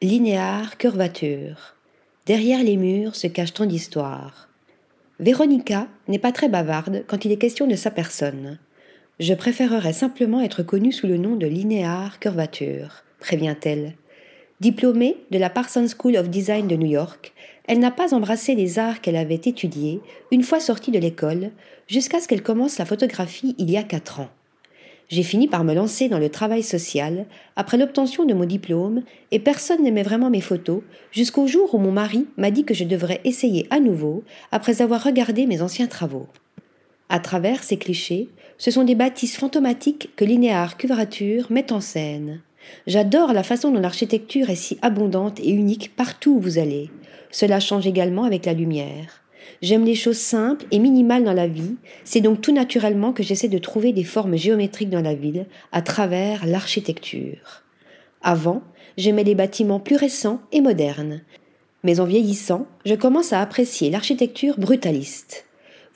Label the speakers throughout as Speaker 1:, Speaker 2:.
Speaker 1: Linéaire, curvature. Derrière les murs se cache tant d'histoires. Véronica n'est pas très bavarde quand il est question de sa personne. Je préférerais simplement être connue sous le nom de Linéaire Curvature, prévient-elle. Diplômée de la Parsons School of Design de New York, elle n'a pas embrassé les arts qu'elle avait étudiés une fois sortie de l'école, jusqu'à ce qu'elle commence la photographie il y a quatre ans j'ai fini par me lancer dans le travail social après l'obtention de mon diplôme et personne n'aimait vraiment mes photos jusqu'au jour où mon mari m'a dit que je devrais essayer à nouveau après avoir regardé mes anciens travaux. À travers ces clichés, ce sont des bâtisses fantomatiques que Linéaire Cuvrature met en scène. J'adore la façon dont l'architecture est si abondante et unique partout où vous allez. Cela change également avec la lumière. J'aime les choses simples et minimales dans la vie, c'est donc tout naturellement que j'essaie de trouver des formes géométriques dans la ville à travers l'architecture. Avant, j'aimais les bâtiments plus récents et modernes. Mais en vieillissant, je commence à apprécier l'architecture brutaliste.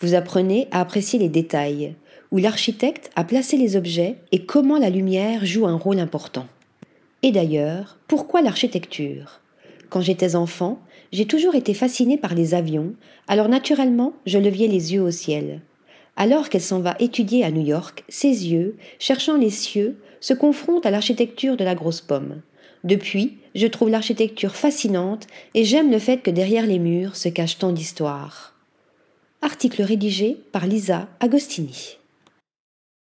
Speaker 1: Vous apprenez à apprécier les détails, où l'architecte a placé les objets et comment la lumière joue un rôle important. Et d'ailleurs, pourquoi l'architecture? Quand j'étais enfant, j'ai toujours été fascinée par les avions, alors naturellement, je leviais les yeux au ciel. Alors qu'elle s'en va étudier à New York, ses yeux, cherchant les cieux, se confrontent à l'architecture de la grosse pomme. Depuis, je trouve l'architecture fascinante et j'aime le fait que derrière les murs se cache tant d'histoires. Article rédigé par Lisa Agostini.